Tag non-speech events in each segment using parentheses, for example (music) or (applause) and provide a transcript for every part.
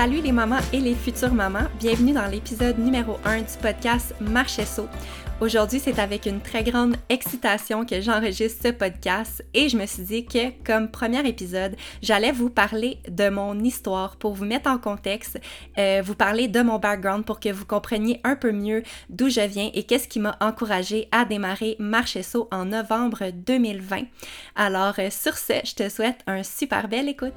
Salut les mamans et les futures mamans, bienvenue dans l'épisode numéro 1 du podcast Marcher Saut. Aujourd'hui, c'est avec une très grande excitation que j'enregistre ce podcast et je me suis dit que comme premier épisode, j'allais vous parler de mon histoire pour vous mettre en contexte, euh, vous parler de mon background pour que vous compreniez un peu mieux d'où je viens et qu'est-ce qui m'a encouragé à démarrer Marcher Saut en novembre 2020. Alors euh, sur ce, je te souhaite un super bel écoute.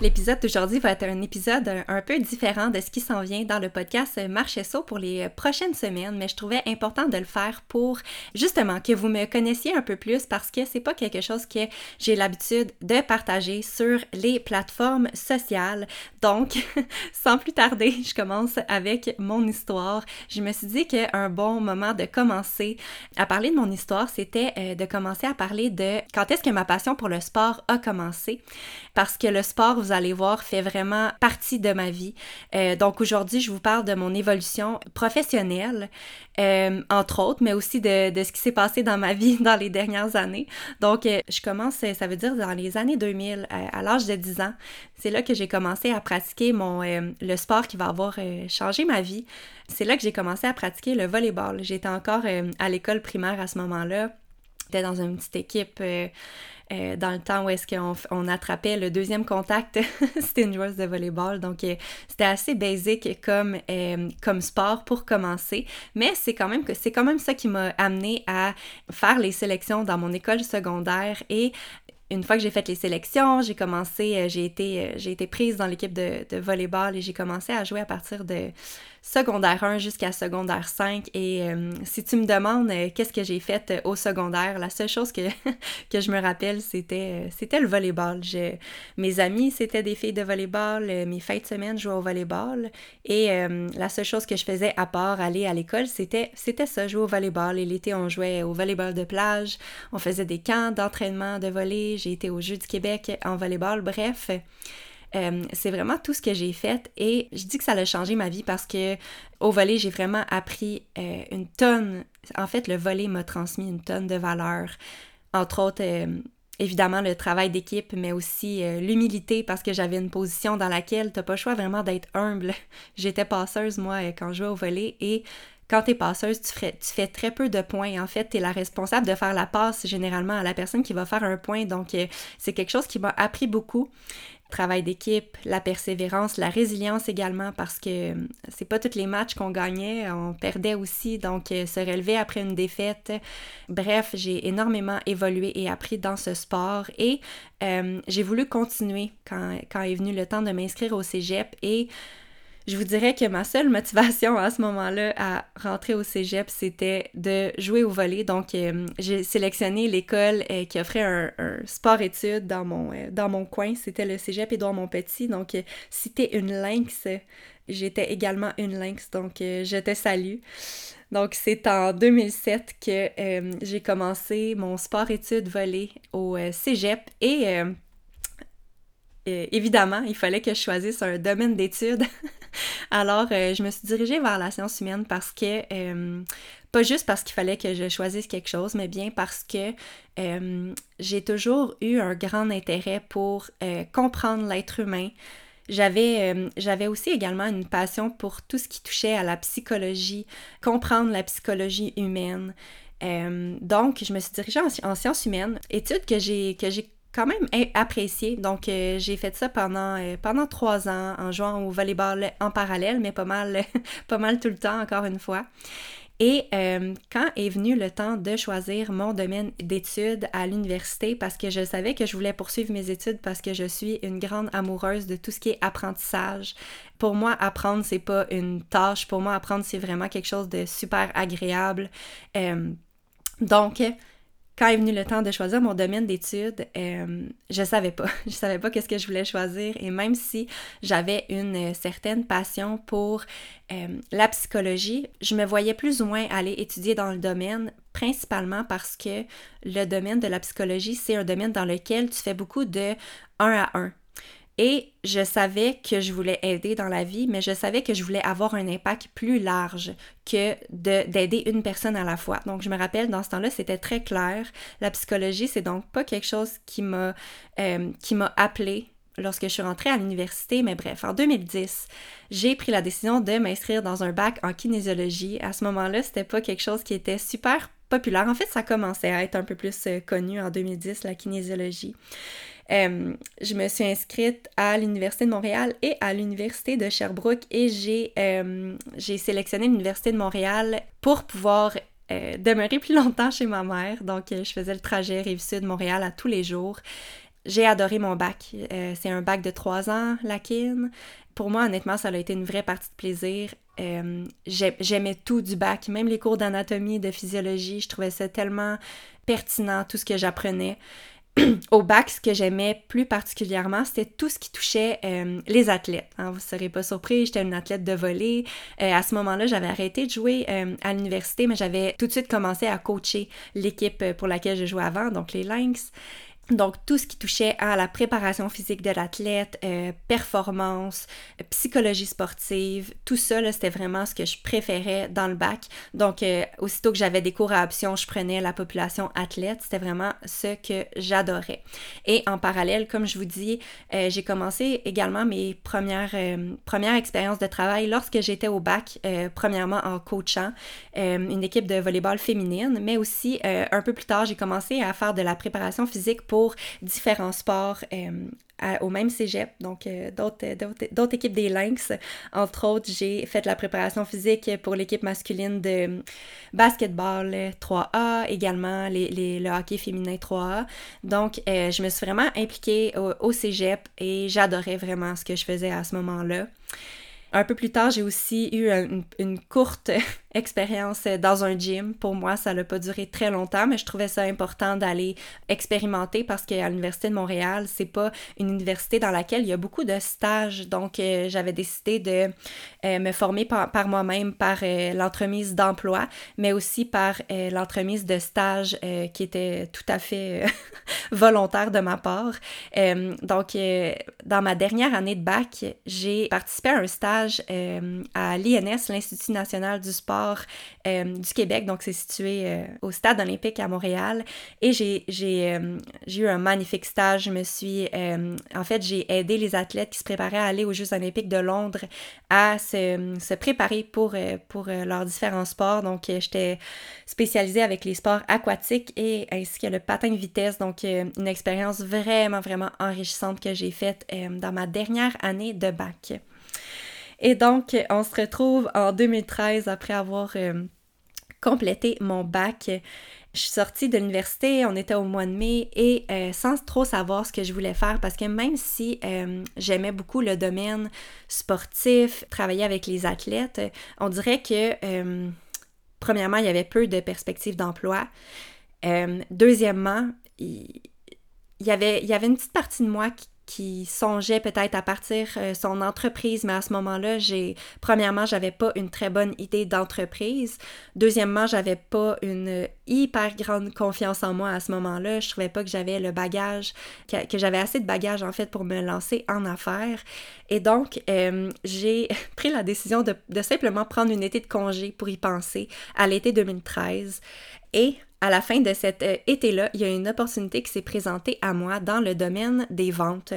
L'épisode d'aujourd'hui va être un épisode un, peu différent de ce qui s'en vient dans le podcast Marche Saut pour les prochaines semaines, mais je trouvais important de le faire pour justement que vous me connaissiez un peu plus parce que c'est pas quelque chose que j'ai l'habitude de partager sur les plateformes sociales. Donc, (laughs) sans plus tarder, je commence avec mon histoire. Je me suis dit qu'un bon moment de commencer à parler de mon histoire, c'était euh, de commencer à parler de quand est-ce que ma passion pour le sport a commencé. Parce que le sport, vous allez voir, fait vraiment partie de ma vie. Euh, donc aujourd'hui, je vous parle de mon évolution professionnelle, euh, entre autres, mais aussi de, ce qui s'est passé dans ma (laughs) vie dans les dernières années. Donc euh, je commence, ça veut dire dans les années 2000, à, à l'âge de 10 ans, c'est là que j'ai commencé à pratiquer mon, le sport qui va avoir changé ma vie. C'est là que j'ai commencé à pratiquer le volleyball. J'étais encore à l'école primaire à ce moment-là. J'étais dans une petite équipe euh, dans le temps où est-ce qu'on on attrapait le deuxième contact, (laughs) c'était une joueuse de volleyball. Donc, euh, c'était assez basique comme, euh, comme sport pour commencer. Mais c'est quand même que c'est quand même ça qui m'a amené à faire les sélections dans mon école secondaire et une fois que j'ai fait les sélections, j'ai commencé, j'ai été, j'ai été prise dans l'équipe de, de volleyball et j'ai commencé à jouer à partir de secondaire 1 jusqu'à secondaire 5. Et euh, si tu me demandes euh, qu'est-ce que j'ai fait euh, au secondaire, la seule chose que, (laughs) je me rappelle, c'était, le volleyball. mes amis, c'était des filles de volleyball. mes fêtes de semaine, je jouais au volleyball. Et la seule chose que je faisais à part aller à l'école, c'était, c'était ça, jouer au volleyball. Et l'été, on jouait au volleyball de plage. On faisait des camps d'entraînement de volley. J'ai été au Jeux du Québec en volleyball. Bref, euh, c'est vraiment tout ce que j'ai fait et je dis que ça a changé ma vie parce que au volet, j'ai vraiment appris euh, une tonne. En fait, le volet m'a transmis une tonne de valeurs. Entre autres, euh, évidemment, le travail d'équipe, mais aussi l'humilité parce que j'avais une position dans laquelle t'as pas le choix vraiment d'être humble. (laughs) J'étais passeuse, moi, quand je jouais au volet et quand tu es passeuse, tu, fais très peu de points. En fait, tu es la responsable de faire la passe généralement à la personne qui va faire un point. Donc, c'est quelque chose qui m'a appris beaucoup travail d'équipe, la persévérance, la résilience également parce que euh, c'est pas tous les matchs qu'on gagnait, on perdait aussi, donc euh, se relever après une défaite. Bref, j'ai énormément évolué et appris dans ce sport et euh, j'ai voulu continuer quand, quand est venu le temps de m'inscrire au cégep et je vous dirais que ma seule motivation à ce moment-là à rentrer au cégep, c'était de jouer au volet. Donc, euh, j'ai sélectionné l'école euh, qui offrait un, sport-études dans, mon euh, dans mon coin. C'était le cégep Édouard Montpetit. Donc, si t'es une lynx, j'étais également une lynx. Donc, je te salue. Donc, c'est en 2007 que j'ai commencé mon sport-études volet au cégep et évidemment, il fallait que je choisisse un domaine d'études (laughs) Alors, je me suis dirigée vers la science humaine parce que, pas juste parce qu'il fallait que je choisisse quelque chose, mais bien parce que j'ai toujours eu un grand intérêt pour comprendre l'être humain, j'avais, euh, j'avais aussi également une passion pour tout ce qui touchait à la psychologie, comprendre la psychologie humaine. Euh, donc, je me suis dirigée en, sciences humaines, études que j'ai, que j'ai quand même appréciées. Donc, euh, j'ai fait ça pendant, pendant trois ans en jouant au volleyball en parallèle, mais pas mal, (laughs) pas mal tout le temps, encore une fois. Et euh, quand est venu le temps de choisir mon domaine d'études à l'université, parce que je savais que je voulais poursuivre mes études parce que je suis une grande amoureuse de tout ce qui est apprentissage. Pour moi, apprendre, c'est pas une tâche. Pour moi, apprendre, c'est vraiment quelque chose de super agréable. Euh, donc, quand est venu le temps de choisir mon domaine d'études, euh, je savais pas. (laughs) Je savais pas qu'est-ce que je voulais choisir. Et même si j'avais une certaine passion pour euh, la psychologie, je me voyais plus ou moins aller étudier dans le domaine, principalement parce que le domaine de la psychologie, c'est un domaine dans lequel tu fais beaucoup de un à un. Et je savais que je voulais aider dans la vie, mais je savais que je voulais avoir un impact plus large que d'aider une personne à la fois. Donc, je me rappelle, dans ce temps-là, c'était très clair. La psychologie, c'est donc pas quelque chose qui m'a euh, appelé lorsque je suis rentrée à l'université, mais bref, en 2010, j'ai pris la décision de m'inscrire dans un bac en kinésiologie. À ce moment-là, c'était pas quelque chose qui était super populaire. En fait, ça commençait à être un peu plus euh, connu en 2010, la kinésiologie. Euh, je me suis inscrite à l'Université de Montréal et à l'Université de Sherbrooke et j'ai euh, sélectionné l'Université de Montréal pour pouvoir euh, demeurer plus longtemps chez ma mère. Donc, je faisais le trajet Rive-Sud Montréal à tous les jours. J'ai adoré mon bac. C'est un bac de trois ans, la KIN. Pour moi, honnêtement, ça a été une vraie partie de plaisir. J'aimais tout du bac, même les cours d'anatomie, de physiologie. Je trouvais ça tellement pertinent, tout ce que j'apprenais. (clears throat) au bac, ce que j'aimais plus particulièrement, c'était tout ce qui touchait euh, les athlètes. Hein. vous ne serez pas surpris, j'étais une athlète de volley. Euh, à ce moment-là, j'avais arrêté de jouer euh, à l'université, mais j'avais tout de suite commencé à coacher l'équipe pour laquelle je jouais avant, donc les Lynx. Donc, tout ce qui touchait à la préparation physique de l'athlète, euh, performance, psychologie sportive, tout ça, c'était vraiment ce que je préférais dans le bac. Donc, euh, aussitôt que j'avais des cours à option, je prenais la population athlète. C'était vraiment ce que j'adorais. Et en parallèle, comme je vous dis, euh, j'ai commencé également mes premières, premières expériences de travail lorsque j'étais au bac, premièrement en coachant une équipe de volleyball féminine, mais aussi un peu plus tard, j'ai commencé à faire de la préparation physique pour différents sports euh, au même cégep, donc euh, d'autres équipes des Lynx. Entre autres, j'ai fait la préparation physique pour l'équipe masculine de basketball 3A, également les, le hockey féminin 3A. Donc, euh, je me suis vraiment impliquée au, au cégep et j'adorais vraiment ce que je faisais à ce moment-là. Un peu plus tard, j'ai aussi eu une, courte (laughs) expérience dans un gym. Pour moi, ça n'a pas duré très longtemps, mais je trouvais ça important d'aller expérimenter parce qu'à l'Université de Montréal, c'est pas une université dans laquelle il y a beaucoup de stages. Donc, euh, j'avais décidé de euh, me former par, moi-même par euh, l'entremise d'emploi, mais aussi par l'entremise de stages qui était tout à fait (laughs) volontaire de ma part. donc, dans ma dernière année de bac, j'ai participé à un stage euh, à l'INS, l'Institut national du sport euh, du Québec. Donc, c'est situé euh, au Stade olympique à Montréal. Et j'ai, eu un magnifique stage. Je me suis... en fait, j'ai aidé les athlètes qui se préparaient à aller aux Jeux olympiques de Londres à se, préparer pour, pour leurs différents sports. Donc, j'étais spécialisée avec les sports aquatiques et ainsi que le patin de vitesse. Donc, une expérience vraiment, vraiment enrichissante que j'ai faite dans ma dernière année de bac. Et donc, on se retrouve en 2013 après avoir euh, complété mon bac. Je suis sortie de l'université, on était au mois de mai et euh, sans trop savoir ce que je voulais faire parce que même si euh, j'aimais beaucoup le domaine sportif, travailler avec les athlètes, on dirait que premièrement, il y avait peu de perspectives d'emploi. deuxièmement, il, y avait, il y avait une petite partie de moi qui songeait peut-être à partir euh, son entreprise, mais à ce moment-là, j'ai premièrement, j'avais pas une très bonne idée d'entreprise. Deuxièmement, j'avais pas une hyper grande confiance en moi à ce moment-là. Je trouvais pas que j'avais le bagage, que, j'avais assez de bagage en fait pour me lancer en affaires. Et donc, euh, j'ai (laughs) pris la décision de, de simplement prendre une été de congé pour y penser à l'été 2013. Et à la fin de cet euh, été-là, il y a une opportunité qui s'est présentée à moi dans le domaine des ventes.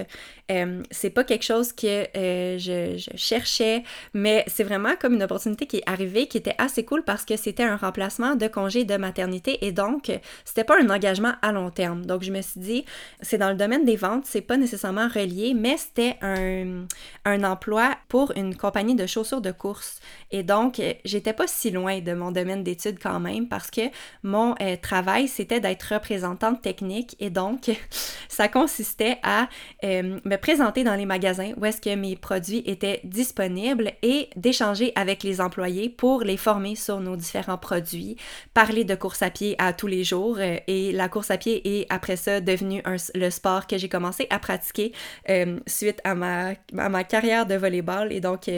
Euh, c'est pas quelque chose que euh, je, cherchais, mais c'est vraiment comme une opportunité qui est arrivée, qui était assez cool parce que c'était un remplacement de congé de maternité et donc c'était pas un engagement à long terme. Donc je me suis dit, c'est dans le domaine des ventes, c'est pas nécessairement relié, mais c'était un, un emploi pour une compagnie de chaussures de course. Et donc j'étais pas si loin de mon domaine d'études quand même parce que mon travail, c'était d'être représentante technique et donc (laughs) ça consistait à euh, me présenter dans les magasins où est-ce que mes produits étaient disponibles et d'échanger avec les employés pour les former sur nos différents produits, parler de course à pied à tous les jours euh, et la course à pied est après ça devenu le sport que j'ai commencé à pratiquer euh, suite à ma carrière de volleyball et donc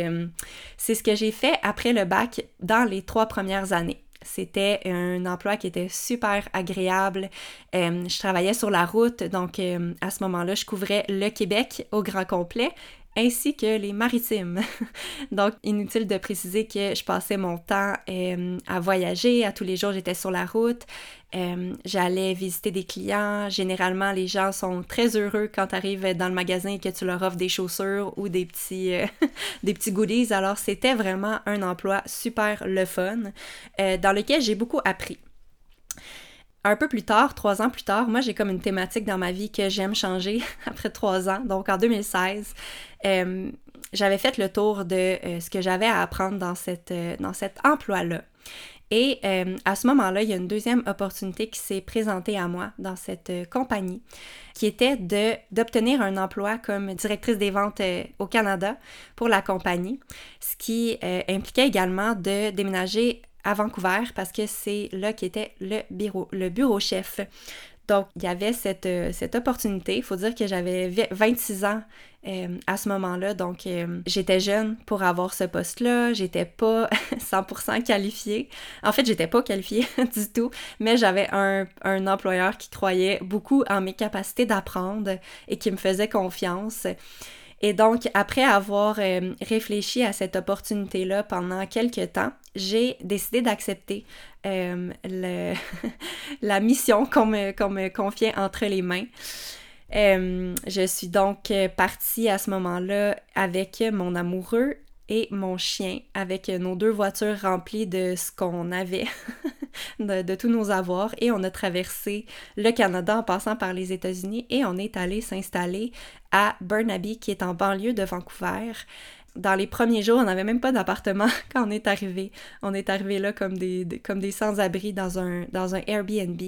c'est ce que j'ai fait après le bac dans les trois premières années. C'était un emploi qui était super agréable. Euh, je travaillais sur la route, donc euh, à ce moment-là, je couvrais le Québec au grand complet ainsi que les maritimes. (laughs) Donc, inutile de préciser que je passais mon temps euh, à voyager, à tous les jours j'étais sur la route, euh, j'allais visiter des clients. Généralement, les gens sont très heureux quand tu arrives dans le magasin et que tu leur offres des chaussures ou des petits, euh, (laughs) des petits goodies. Alors, c'était vraiment un emploi super le fun dans lequel j'ai beaucoup appris un peu plus tard, trois ans plus tard, moi j'ai comme une thématique dans ma vie que j'aime changer (laughs) après trois ans. Donc en 2016, euh, j'avais fait le tour de euh, ce que j'avais à apprendre dans, cette, euh, dans cet emploi-là. Et à ce moment-là, il y a une deuxième opportunité qui s'est présentée à moi dans cette compagnie, qui était d'obtenir un emploi comme directrice des ventes au Canada pour la compagnie, ce qui impliquait également de déménager à Vancouver parce que c'est là qui était le bureau, le bureau chef. Donc, il y avait cette, euh, cette opportunité. Il faut dire que j'avais 26 ans euh, à ce moment-là. Donc, euh, j'étais jeune pour avoir ce poste-là. J'étais pas (laughs) 100% qualifiée. En fait, j'étais pas qualifiée (laughs) du tout, mais j'avais un, un, employeur qui croyait beaucoup en mes capacités d'apprendre et qui me faisait confiance. Et donc, après avoir euh, réfléchi à cette opportunité-là pendant quelques temps, j'ai décidé d'accepter euh, (laughs) la mission qu'on me, confiait entre les mains. Euh, je suis donc partie à ce moment-là avec mon amoureux et mon chien, avec nos deux voitures remplies de ce qu'on avait (laughs) de, tous nos avoirs et on a traversé le Canada en passant par les États-Unis et on est allé s'installer à Burnaby qui est en banlieue de Vancouver. Dans les premiers jours, on n'avait même pas d'appartement (laughs) quand on est arrivé. On est arrivé là comme des, comme des sans-abri dans un, dans un Airbnb.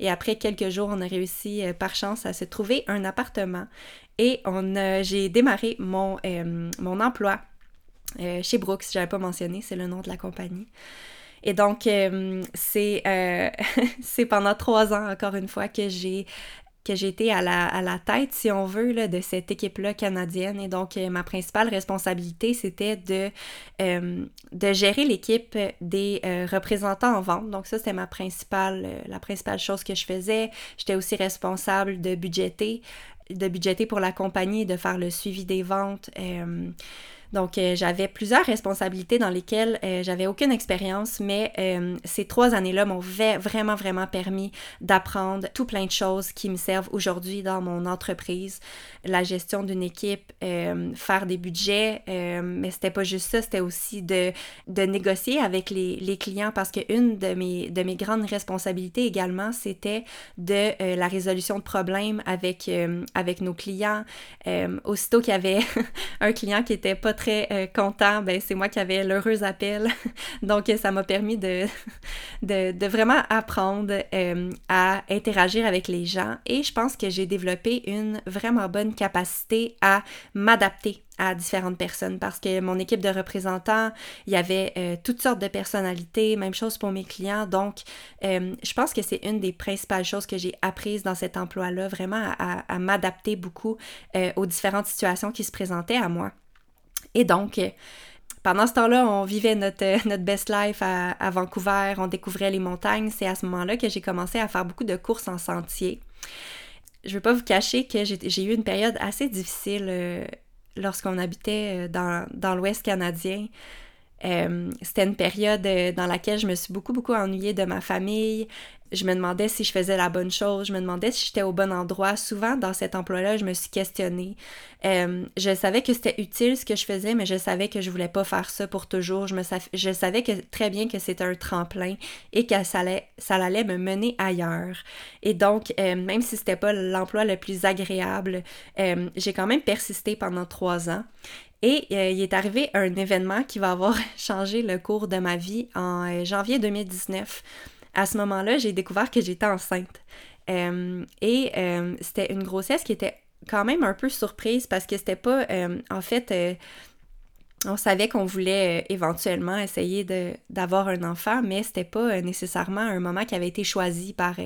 Et après quelques jours, on a réussi euh, par chance à se trouver un appartement. Et on j'ai démarré mon, euh, mon emploi euh, chez Brooks, j'avais pas mentionné, c'est le nom de la compagnie. Et donc, euh, euh, (laughs) c'est pendant trois ans, encore une fois, que j'ai été à la, tête, si on veut, de cette équipe-là canadienne. Et donc, ma principale responsabilité, c'était de, de gérer l'équipe des représentants en vente. Donc, ça, c'était ma principale, la principale chose que je faisais. J'étais aussi responsable de budgéter, de budgéter pour la compagnie, de faire le suivi des ventes. Donc, euh, j'avais plusieurs responsabilités dans lesquelles euh, j'avais aucune expérience, mais euh, ces trois années-là m'ont vraiment, vraiment permis d'apprendre tout plein de choses qui me servent aujourd'hui dans mon entreprise. La gestion d'une équipe, faire des budgets, mais c'était pas juste ça, c'était aussi de, de négocier avec les, les, clients parce qu'une de mes, de mes grandes responsabilités également, c'était de la résolution de problèmes avec, avec nos clients. aussitôt qu'il y avait (laughs) un client qui était pas très content, ben c'est moi qui avais l'heureux appel. (laughs) Donc ça m'a permis de, (laughs) de, vraiment apprendre à interagir avec les gens et je pense que j'ai développé une vraiment bonne capacité à m'adapter à différentes personnes parce que mon équipe de représentants, il y avait euh, toutes sortes de personnalités, même chose pour mes clients. Donc, euh, je pense que c'est une des principales choses que j'ai apprises dans cet emploi-là, vraiment à, m'adapter beaucoup euh, aux différentes situations qui se présentaient à moi. Et donc, pendant ce temps-là, on vivait notre, notre best life à, Vancouver, on découvrait les montagnes. C'est à ce moment-là que j'ai commencé à faire beaucoup de courses en sentier je ne vais pas vous cacher que j'ai eu une période assez difficile lorsqu'on habitait euh, dans l'Ouest canadien. Euh, c'était une période euh, dans laquelle je me suis beaucoup, beaucoup ennuyée de ma famille. Je me demandais si je faisais la bonne chose, je me demandais si j'étais au bon endroit. Souvent, dans cet emploi-là, je me suis questionnée. je savais que c'était utile ce que je faisais, mais je savais que je voulais pas faire ça pour toujours. Je, me je savais que, très bien que c'était un tremplin et que ça allait, ça allait me mener ailleurs. Et donc, même si c'était pas l'emploi le plus agréable, j'ai quand même persisté pendant trois ans. Et euh, il est arrivé un événement qui va avoir (laughs) changé le cours de ma vie en euh, janvier 2019. À ce moment-là, j'ai découvert que j'étais enceinte. Euh, et c'était une grossesse qui était quand même un peu surprise parce que c'était pas, en fait, on savait qu'on voulait éventuellement essayer d'avoir un enfant, mais c'était pas nécessairement un moment qui avait été choisi par,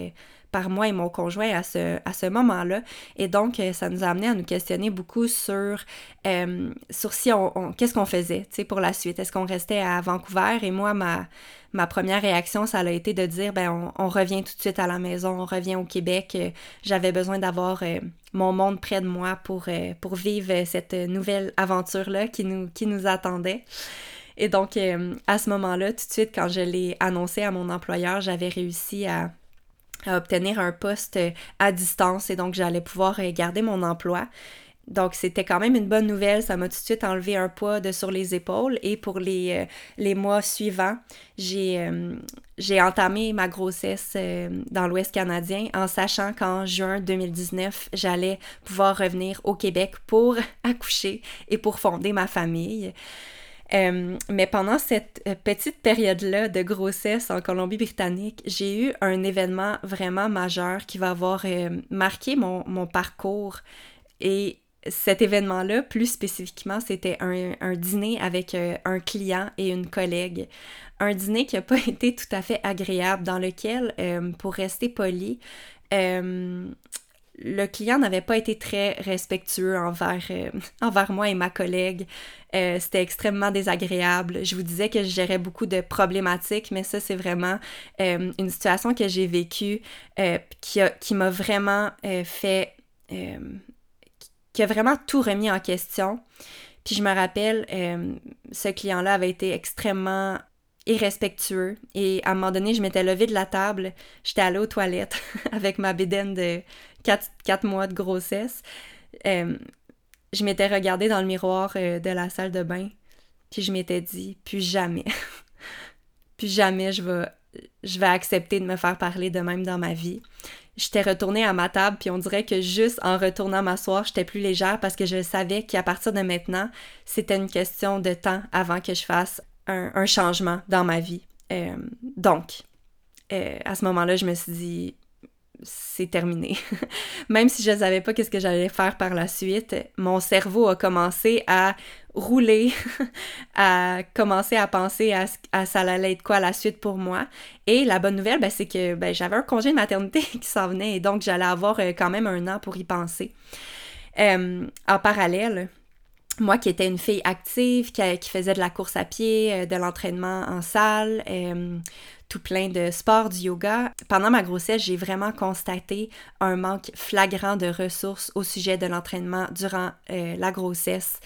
par moi et mon conjoint à ce, à ce moment-là. Et donc, euh, ça nous a amené à nous questionner beaucoup sur, euh, sur si on, qu'est-ce qu'on faisait, pour la suite. Est-ce qu'on restait à Vancouver? Et moi, ma, ma première réaction, ça a été de dire, ben, on, revient tout de suite à la maison, on revient au Québec. Euh, j'avais besoin d'avoir mon monde près de moi pour, pour vivre cette nouvelle aventure-là qui nous, qui nous attendait. Et donc, à ce moment-là, tout de suite, quand je l'ai annoncé à mon employeur, j'avais réussi à à obtenir un poste euh, à distance et donc j'allais pouvoir euh, garder mon emploi. Donc c'était quand même une bonne nouvelle, ça m'a tout de suite enlevé un poids de sur les épaules et pour les, euh, les mois suivants, j'ai j'ai entamé ma grossesse dans l'Ouest canadien en sachant qu'en juin 2019, j'allais pouvoir revenir au Québec pour (laughs) accoucher et pour fonder ma famille. Euh, mais pendant cette euh, petite période-là de grossesse en Colombie-Britannique, j'ai eu un événement vraiment majeur qui va avoir euh, marqué mon, mon, parcours. Et cet événement-là, plus spécifiquement, c'était un, un, dîner avec un client et une collègue. Un dîner qui n'a pas (laughs) été tout à fait agréable, dans lequel, pour rester poli, le client n'avait pas été très respectueux envers, euh, envers moi et ma collègue. Euh, c'était extrêmement désagréable. Je vous disais que je gérais beaucoup de problématiques, mais ça, c'est vraiment euh, une situation que j'ai vécue qui, qui m'a vraiment fait... qui a vraiment tout remis en question. Puis je me rappelle, ce client-là avait été extrêmement irrespectueux. Et à un moment donné, je m'étais levée de la table, j'étais allée aux toilettes (laughs) avec ma bédaine de 4, mois de grossesse. Euh, je m'étais regardée dans le miroir euh, de la salle de bain, puis je m'étais dit, plus jamais, (laughs) plus jamais je vais, je vais accepter de me faire parler de même dans ma vie. J'étais retournée à ma table, puis on dirait que juste en retournant m'asseoir, j'étais plus légère parce que je savais qu'à partir de maintenant, c'était une question de temps avant que je fasse un, changement dans ma vie. Euh, donc, à ce moment-là, je me suis dit, c'est terminé. (laughs) Même si je ne savais pas qu'est-ce que j'allais faire par la suite, mon cerveau a commencé à rouler, (laughs) à commencer à penser à, à, ça allait être quoi la suite pour moi. Et la bonne nouvelle, ben, c'est que ben, j'avais un congé de maternité (laughs) qui s'en venait et donc j'allais avoir euh, quand même un an pour y penser. Euh, en parallèle, moi qui étais une fille active, qui, faisait de la course à pied, euh, de l'entraînement en salle, tout plein de sport, du yoga. Pendant ma grossesse, j'ai vraiment constaté un manque flagrant de ressources au sujet de l'entraînement durant euh, la grossesse.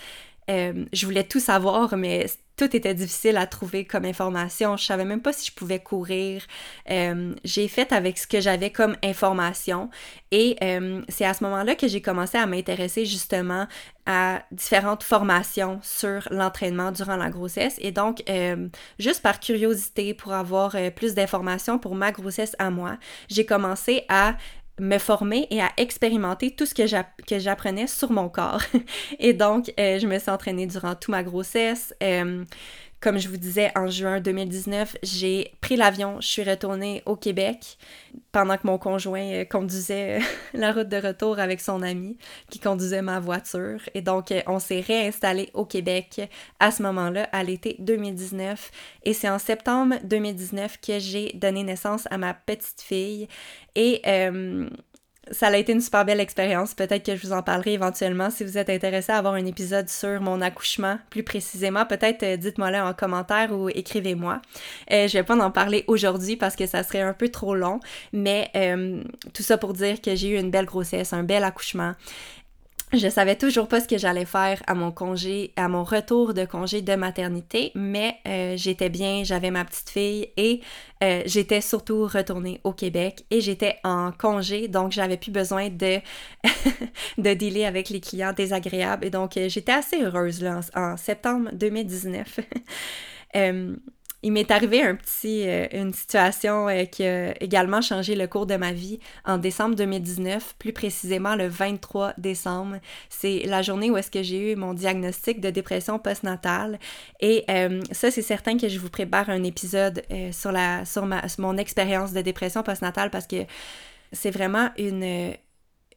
Euh, je voulais tout savoir, mais tout était difficile à trouver comme information. Je savais même pas si je pouvais courir. Euh, j'ai fait avec ce que j'avais comme information et euh, c'est à ce moment-là que j'ai commencé à m'intéresser justement à différentes formations sur l'entraînement durant la grossesse et donc euh, juste par curiosité pour avoir plus d'informations pour ma grossesse à moi, j'ai commencé à me former et à expérimenter tout ce que j'apprenais sur mon corps. (laughs) et donc, euh, je me suis entraînée durant toute ma grossesse. Euh, comme je vous disais, en juin 2019, j'ai pris l'avion, je suis retournée au Québec pendant que mon conjoint euh, conduisait (laughs) la route de retour avec son ami qui conduisait ma voiture. Et donc, on s'est réinstallé au Québec à ce moment-là, à l'été 2019. Et c'est en septembre 2019 que j'ai donné naissance à ma petite fille. Et euh, ça a été une super belle expérience. Peut-être que je vous en parlerai éventuellement si vous êtes intéressé à avoir un épisode sur mon accouchement plus précisément. Peut-être euh, dites-moi là en commentaire ou écrivez-moi. Euh, je vais pas en parler aujourd'hui parce que ça serait un peu trop long, mais euh, tout ça pour dire que j'ai eu une belle grossesse, un bel accouchement. Je savais toujours pas ce que j'allais faire à mon congé, à mon retour de congé de maternité, mais euh, j'étais bien, j'avais ma petite fille et euh, j'étais surtout retournée au Québec et j'étais en congé, donc j'avais plus besoin de (laughs) de dealer avec les clients désagréables et donc euh, j'étais assez heureuse là en, en septembre 2019. (laughs) Il m'est arrivé un petit, euh, une situation euh, qui a également changé le cours de ma vie en décembre 2019, plus précisément le 23 décembre. C'est la journée où est-ce que j'ai eu mon diagnostic de dépression postnatale. Et euh, ça, c'est certain que je vous prépare un épisode sur, la, sur, ma, mon expérience de dépression postnatale parce que c'est vraiment une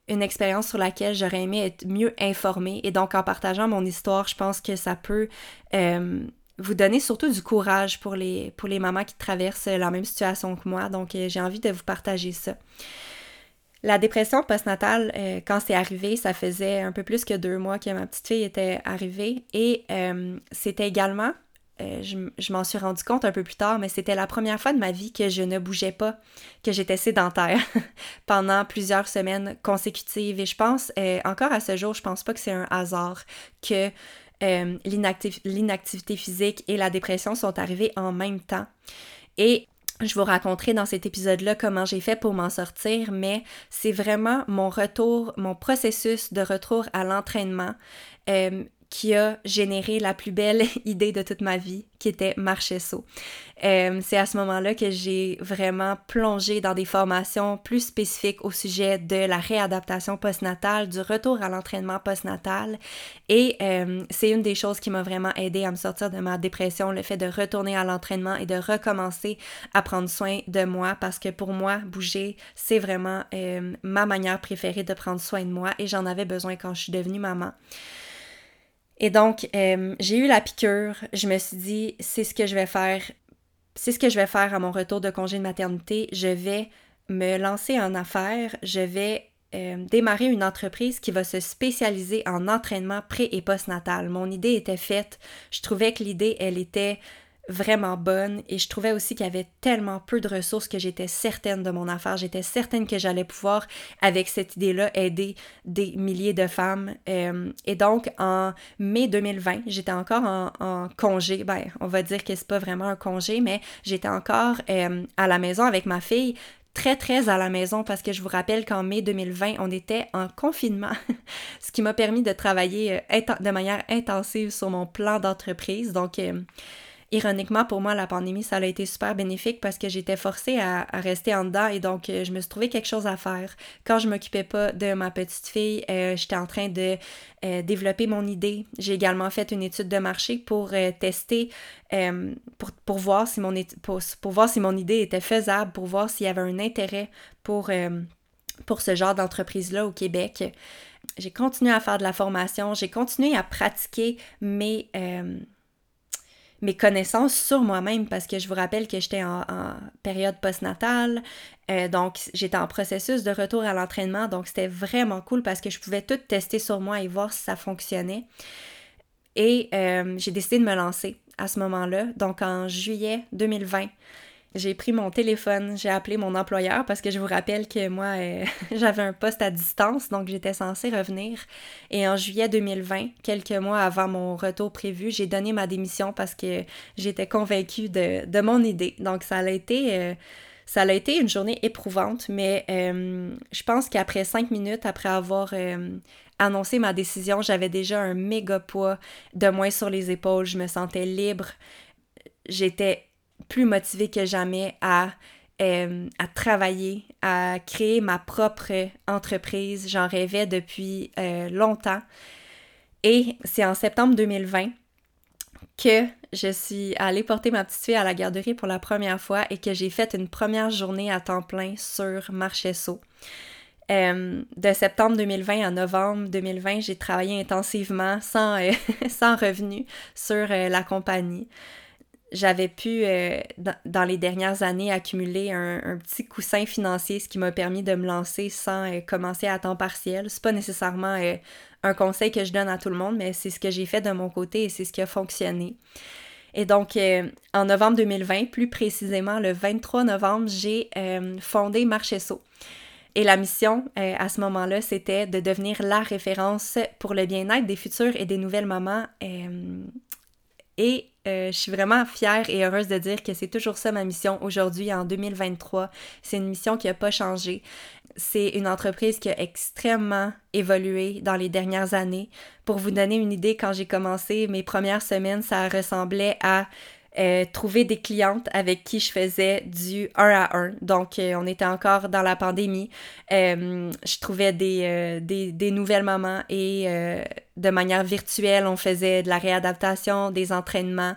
une expérience sur laquelle j'aurais aimé être mieux informée. Et donc, en partageant mon histoire, je pense que ça peut vous donner surtout du courage pour les, mamans qui traversent la même situation que moi. Donc, euh, j'ai envie de vous partager ça. La dépression postnatale, euh, quand c'est arrivé, ça faisait un peu plus que deux mois que ma petite fille était arrivée. Et euh, c'était également, je, je m'en suis rendu compte un peu plus tard, mais c'était la première fois de ma vie que je ne bougeais pas, que j'étais sédentaire (laughs) pendant plusieurs semaines consécutives. Et je pense, encore à ce jour, je pense pas que c'est un hasard que euh, l'inactivité physique et la dépression sont arrivées en même temps. Et je vous raconterai dans cet épisode-là comment j'ai fait pour m'en sortir, mais c'est vraiment mon retour, mon processus de retour à l'entraînement euh, qui a généré la plus belle (laughs) idée de toute ma vie, qui était Marchesso. Euh, c'est à ce moment-là que j'ai vraiment plongé dans des formations plus spécifiques au sujet de la réadaptation postnatale, du retour à l'entraînement postnatal. Et euh, c'est une des choses qui m'a vraiment aidé à me sortir de ma dépression, le fait de retourner à l'entraînement et de recommencer à prendre soin de moi, parce que pour moi, bouger, c'est vraiment euh, ma manière préférée de prendre soin de moi et j'en avais besoin quand je suis devenue maman. Et donc, euh, j'ai eu la piqûre. Je me suis dit, c'est ce que je vais faire. C'est ce que je vais faire à mon retour de congé de maternité. Je vais me lancer en affaires. Je vais euh, démarrer une entreprise qui va se spécialiser en entraînement pré- et postnatal. Mon idée était faite. Je trouvais que l'idée, elle était vraiment bonne et je trouvais aussi qu'il y avait tellement peu de ressources que j'étais certaine de mon affaire. J'étais certaine que j'allais pouvoir, avec cette idée-là, aider des milliers de femmes. Euh, et donc, en mai 2020, j'étais encore en, congé. Ben, on va dire que c'est pas vraiment un congé, mais j'étais encore euh, à la maison avec ma fille très très à la maison parce que je vous rappelle qu'en mai 2020, on était en confinement, (laughs) ce qui m'a permis de travailler euh, de manière intensive sur mon plan d'entreprise. Donc, ironiquement, pour moi, la pandémie, ça a été super bénéfique parce que j'étais forcée à, rester en dedans et donc euh, je me suis trouvé quelque chose à faire. Quand je m'occupais pas de ma petite fille, euh, j'étais en train de euh, développer mon idée. J'ai également fait une étude de marché pour tester, pour, pour, voir si mon, pour, voir si mon idée était faisable, pour voir s'il y avait un intérêt pour, pour ce genre d'entreprise-là au Québec. J'ai continué à faire de la formation, j'ai continué à pratiquer mes mes connaissances sur moi-même parce que je vous rappelle que j'étais en, période postnatale, euh, donc j'étais en processus de retour à l'entraînement, donc c'était vraiment cool parce que je pouvais tout tester sur moi et voir si ça fonctionnait. Et euh, j'ai décidé de me lancer à ce moment-là, donc en juillet 2020 j'ai pris mon téléphone, j'ai appelé mon employeur parce que je vous rappelle que moi, euh, (laughs) j'avais un poste à distance, donc j'étais censée revenir. Et en juillet 2020, quelques mois avant mon retour prévu, j'ai donné ma démission parce que j'étais convaincue de, mon idée. Donc ça a été... Euh, ça a été une journée éprouvante, mais euh, je pense qu'après cinq minutes, après avoir annoncé ma décision, j'avais déjà un méga poids de moins sur les épaules. Je me sentais libre. J'étais plus motivée que jamais à à travailler, à créer ma propre entreprise. J'en rêvais depuis longtemps. Et c'est en septembre 2020 que je suis allée porter ma petite fille à la garderie pour la première fois et que j'ai fait une première journée à temps plein sur Marchesso. Euh, de septembre 2020 à novembre 2020, j'ai travaillé intensivement sans, euh, (laughs) sans revenu sur euh, la compagnie. J'avais pu, dans les dernières années, accumuler un, petit coussin financier, ce qui m'a permis de me lancer sans commencer à temps partiel. C'est pas nécessairement un conseil que je donne à tout le monde, mais c'est ce que j'ai fait de mon côté et c'est ce qui a fonctionné. Et donc, en novembre 2020, plus précisément le 23 novembre, j'ai fondé Marchesso. Et la mission euh, à ce moment-là, c'était de devenir la référence pour le bien-être des futures et des nouvelles mamans. Euh, et euh, je suis vraiment fière et heureuse de dire que c'est toujours ça ma mission aujourd'hui, en 2023. C'est une mission qui n'a pas changé. C'est une entreprise qui a extrêmement évolué dans les dernières années. Pour vous donner une idée, quand j'ai commencé mes premières semaines, ça ressemblait à euh, trouver des clientes avec qui je faisais du 1 à 1. Donc, euh, on était encore dans la pandémie. Je trouvais des, des, des, nouvelles mamans et de manière virtuelle, on faisait de la réadaptation, des entraînements.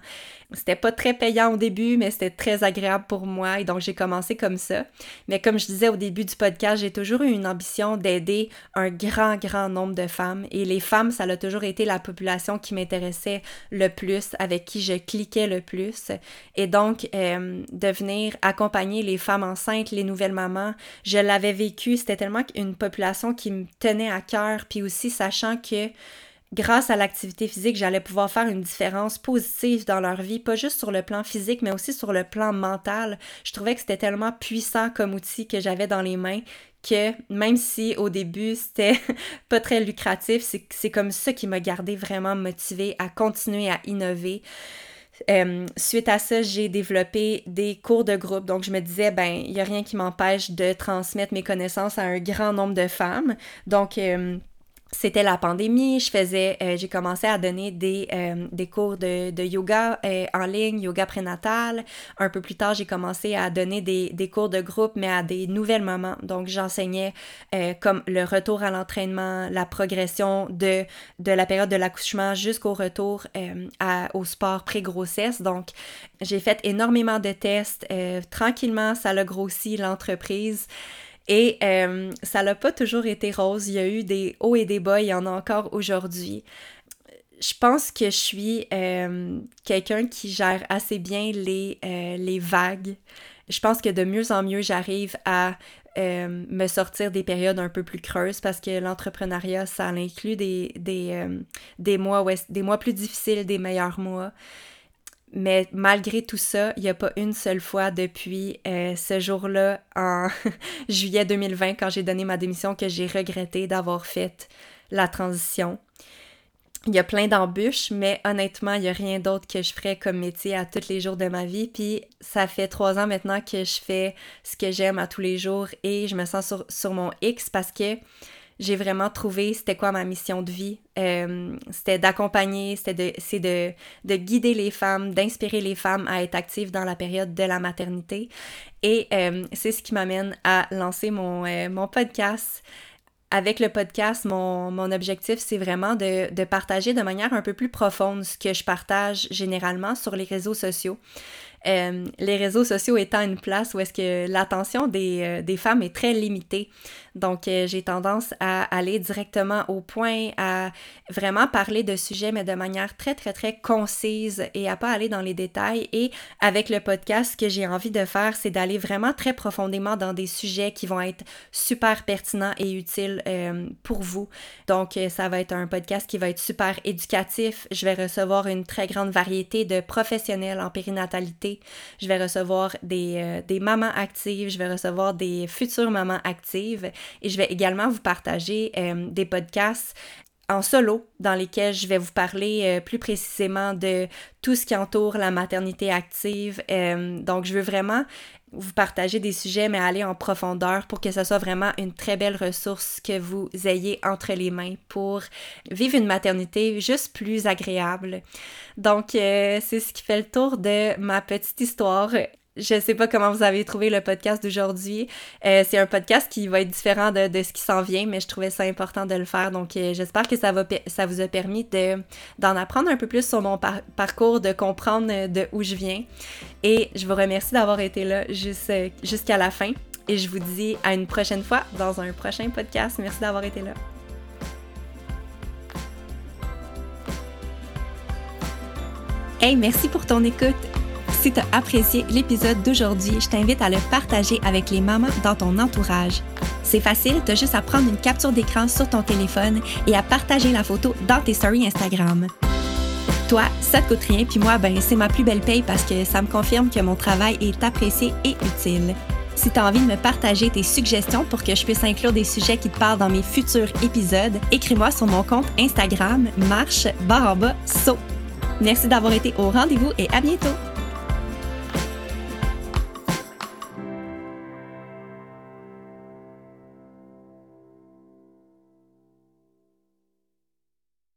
C'était pas très payant au début, mais c'était très agréable pour moi et donc j'ai commencé comme ça. Mais comme je disais au début du podcast, j'ai toujours eu une ambition d'aider un grand, grand nombre de femmes et les femmes, ça a toujours été la population qui m'intéressait le plus, avec qui je cliquais le plus. Et donc, euh, de venir accompagner les femmes enceintes, les nouvelles mamans, je l'avais vécu, c'était tellement une population qui me tenait à cœur, puis aussi sachant que grâce à l'activité physique, j'allais pouvoir faire une différence positive dans leur vie, pas juste sur le plan physique, mais aussi sur le plan mental. Je trouvais que c'était tellement puissant comme outil que j'avais dans les mains que même si au début c'était (laughs) pas très lucratif, c'est comme ça qui m'a gardé vraiment motivée à continuer à innover. Euh, suite à ça, j'ai développé des cours de groupe. Donc, je me disais, ben, il n'y a rien qui m'empêche de transmettre mes connaissances à un grand nombre de femmes. Donc, euh, c'était la pandémie, je faisais, euh, j'ai commencé à donner des, euh, des cours de, de yoga euh, en ligne, yoga prénatal. Un peu plus tard, j'ai commencé à donner des, des, cours de groupe, mais à des nouvelles mamans. Donc, j'enseignais comme le retour à l'entraînement, la progression de, de la période de l'accouchement jusqu'au retour à, au sport pré-grossesse. Donc, j'ai fait énormément de tests. tranquillement, ça l'a grossi l'entreprise. Et euh, ça n'a pas toujours été rose. Il y a eu des hauts et des bas, il y en a encore aujourd'hui. Je pense que je suis euh, quelqu'un qui gère assez bien les, euh, les vagues. Je pense que de mieux en mieux, j'arrive à me sortir des périodes un peu plus creuses parce que l'entrepreneuriat, ça inclut des, des, des, mois, des mois plus difficiles, des meilleurs mois. Mais malgré tout ça, il n'y a pas une seule fois depuis euh, ce jour-là, en (laughs) juillet 2020, quand j'ai donné ma démission, que j'ai regretté d'avoir fait la transition. Il y a plein d'embûches, mais honnêtement, il n'y a rien d'autre que je ferais comme métier à tous les jours de ma vie. Puis ça fait trois ans maintenant que je fais ce que j'aime à tous les jours et je me sens sur, sur mon X parce que j'ai vraiment trouvé c'était quoi ma mission de vie. Euh, c'était d'accompagner, c'était de, c'est de, de, guider les femmes, d'inspirer les femmes à être actives dans la période de la maternité. Et euh, c'est ce qui m'amène à lancer mon, euh, mon podcast. Avec le podcast, mon, mon objectif, c'est vraiment de, de partager de manière un peu plus profonde ce que je partage généralement sur les réseaux sociaux. Euh, les réseaux sociaux étant une place où est-ce que l'attention des, euh, des, femmes est très limitée. Donc, euh, j'ai tendance à aller directement au point, à vraiment parler de sujets, mais de manière très, très, très concise et à pas aller dans les détails. Et avec le podcast, ce que j'ai envie de faire, c'est d'aller vraiment très profondément dans des sujets qui vont être super pertinents et utiles pour vous. Donc, ça va être un podcast qui va être super éducatif. Je vais recevoir une très grande variété de professionnels en périnatalité je vais recevoir des, euh, des mamans actives, je vais recevoir des futures mamans actives et je vais également vous partager euh, des podcasts en solo dans lesquels je vais vous parler euh, plus précisément de tout ce qui entoure la maternité active. donc, je veux vraiment vous partager des sujets, mais aller en profondeur pour que ce soit vraiment une très belle ressource que vous ayez entre les mains pour vivre une maternité juste plus agréable. Donc, euh, c'est ce qui fait le tour de ma petite histoire. Je sais pas comment vous avez trouvé le podcast d'aujourd'hui. Euh, c'est un podcast qui va être différent de, de ce qui s'en vient, mais je trouvais ça important de le faire. Donc, euh, j'espère que ça, vous a permis de, d'en apprendre un peu plus sur mon parcours, de comprendre euh, de où je viens. Et je vous remercie d'avoir été là jusqu'à la fin. Et je vous dis à une prochaine fois dans un prochain podcast. Merci d'avoir été là. Hey, merci pour ton écoute. Si tu as apprécié l'épisode d'aujourd'hui, je t'invite à le partager avec les mamans dans ton entourage. C'est facile, tu as juste à prendre une capture d'écran sur ton téléphone et à partager la photo dans tes stories Instagram. Toi, ça te coûte rien, puis moi, ben, c'est ma plus belle paye parce que ça me confirme que mon travail est apprécié et utile. Si tu as envie de me partager tes suggestions pour que je puisse inclure des sujets qui te parlent dans mes futurs épisodes, écris-moi sur mon compte Instagram marche barre en bas saut. Merci d'avoir été au rendez-vous et à bientôt!